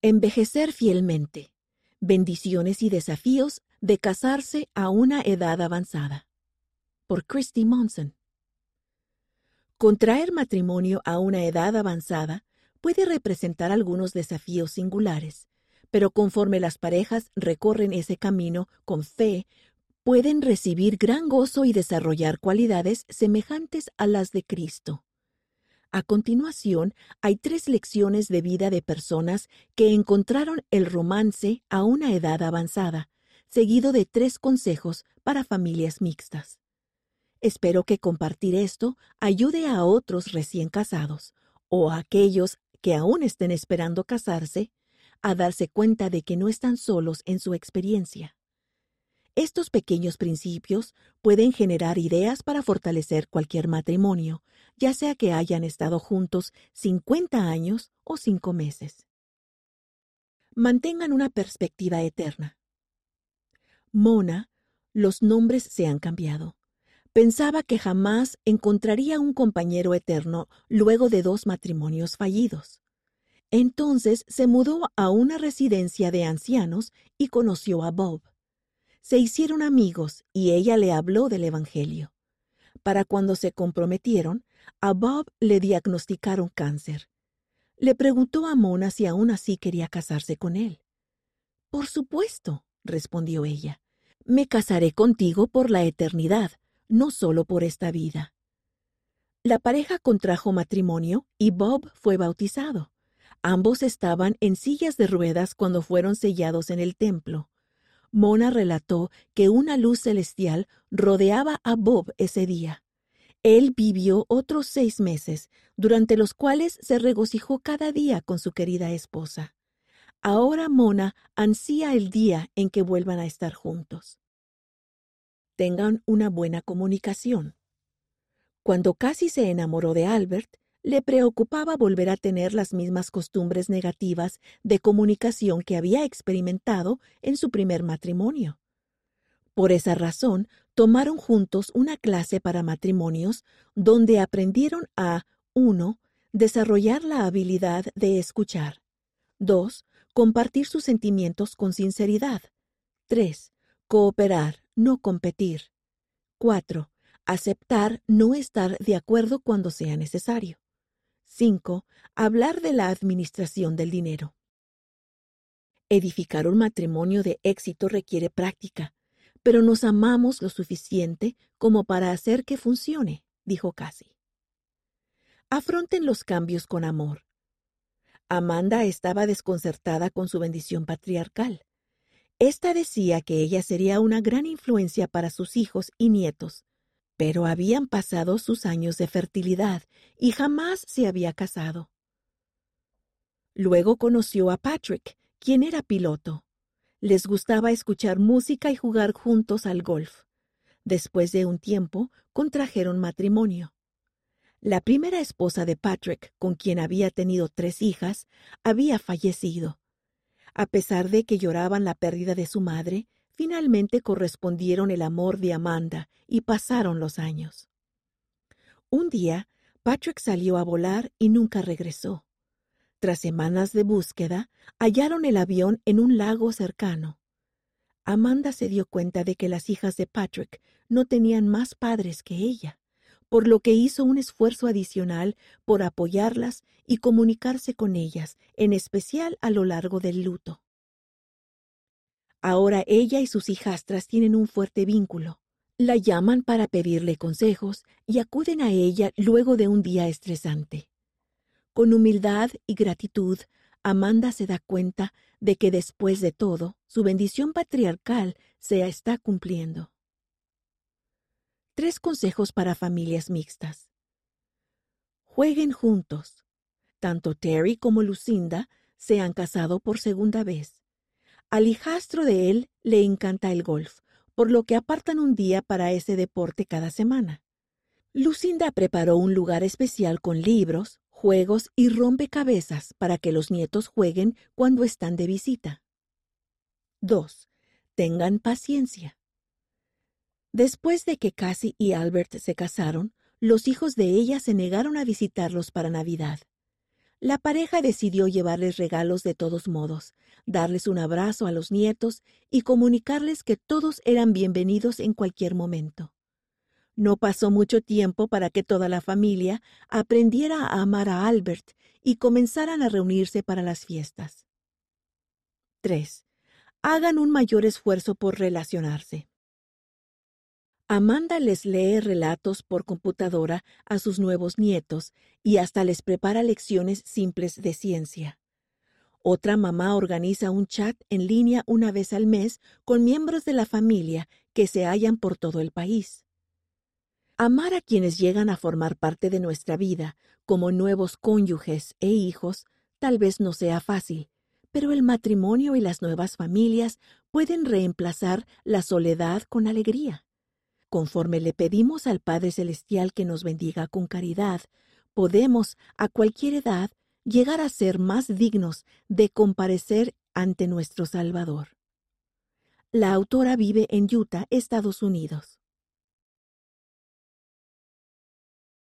Envejecer fielmente. Bendiciones y desafíos de casarse a una edad avanzada. Por Christy Monson. Contraer matrimonio a una edad avanzada puede representar algunos desafíos singulares, pero conforme las parejas recorren ese camino con fe, pueden recibir gran gozo y desarrollar cualidades semejantes a las de Cristo. A continuación, hay tres lecciones de vida de personas que encontraron el romance a una edad avanzada, seguido de tres consejos para familias mixtas. Espero que compartir esto ayude a otros recién casados o a aquellos que aún estén esperando casarse a darse cuenta de que no están solos en su experiencia. Estos pequeños principios pueden generar ideas para fortalecer cualquier matrimonio, ya sea que hayan estado juntos 50 años o 5 meses. Mantengan una perspectiva eterna. Mona, los nombres se han cambiado. Pensaba que jamás encontraría un compañero eterno luego de dos matrimonios fallidos. Entonces se mudó a una residencia de ancianos y conoció a Bob. Se hicieron amigos y ella le habló del Evangelio. Para cuando se comprometieron, a Bob le diagnosticaron cáncer. Le preguntó a Mona si aún así quería casarse con él. Por supuesto, respondió ella. Me casaré contigo por la eternidad, no solo por esta vida. La pareja contrajo matrimonio y Bob fue bautizado. Ambos estaban en sillas de ruedas cuando fueron sellados en el templo. Mona relató que una luz celestial rodeaba a Bob ese día. Él vivió otros seis meses, durante los cuales se regocijó cada día con su querida esposa. Ahora Mona ansía el día en que vuelvan a estar juntos. Tengan una buena comunicación. Cuando casi se enamoró de Albert, le preocupaba volver a tener las mismas costumbres negativas de comunicación que había experimentado en su primer matrimonio. Por esa razón, tomaron juntos una clase para matrimonios donde aprendieron a 1. desarrollar la habilidad de escuchar, 2. compartir sus sentimientos con sinceridad, 3. cooperar, no competir, 4. aceptar no estar de acuerdo cuando sea necesario. 5. Hablar de la administración del dinero. Edificar un matrimonio de éxito requiere práctica, pero nos amamos lo suficiente como para hacer que funcione, dijo Cassie. Afronten los cambios con amor. Amanda estaba desconcertada con su bendición patriarcal. Esta decía que ella sería una gran influencia para sus hijos y nietos, pero habían pasado sus años de fertilidad y jamás se había casado. Luego conoció a Patrick, quien era piloto. Les gustaba escuchar música y jugar juntos al golf. Después de un tiempo, contrajeron matrimonio. La primera esposa de Patrick, con quien había tenido tres hijas, había fallecido. A pesar de que lloraban la pérdida de su madre, finalmente correspondieron el amor de Amanda y pasaron los años. Un día, Patrick salió a volar y nunca regresó. Tras semanas de búsqueda, hallaron el avión en un lago cercano. Amanda se dio cuenta de que las hijas de Patrick no tenían más padres que ella, por lo que hizo un esfuerzo adicional por apoyarlas y comunicarse con ellas, en especial a lo largo del luto. Ahora ella y sus hijastras tienen un fuerte vínculo. La llaman para pedirle consejos y acuden a ella luego de un día estresante. Con humildad y gratitud, Amanda se da cuenta de que después de todo, su bendición patriarcal se está cumpliendo. Tres consejos para familias mixtas. Jueguen juntos. Tanto Terry como Lucinda se han casado por segunda vez. Al hijastro de él le encanta el golf, por lo que apartan un día para ese deporte cada semana. Lucinda preparó un lugar especial con libros, juegos y rompecabezas para que los nietos jueguen cuando están de visita. 2. Tengan paciencia. Después de que Cassie y Albert se casaron, los hijos de ella se negaron a visitarlos para Navidad. La pareja decidió llevarles regalos de todos modos, darles un abrazo a los nietos y comunicarles que todos eran bienvenidos en cualquier momento. No pasó mucho tiempo para que toda la familia aprendiera a amar a Albert y comenzaran a reunirse para las fiestas. 3. Hagan un mayor esfuerzo por relacionarse. Amanda les lee relatos por computadora a sus nuevos nietos y hasta les prepara lecciones simples de ciencia. Otra mamá organiza un chat en línea una vez al mes con miembros de la familia que se hallan por todo el país. Amar a quienes llegan a formar parte de nuestra vida, como nuevos cónyuges e hijos, tal vez no sea fácil, pero el matrimonio y las nuevas familias pueden reemplazar la soledad con alegría. Conforme le pedimos al Padre Celestial que nos bendiga con caridad, podemos, a cualquier edad, llegar a ser más dignos de comparecer ante nuestro Salvador. La autora vive en Utah, Estados Unidos.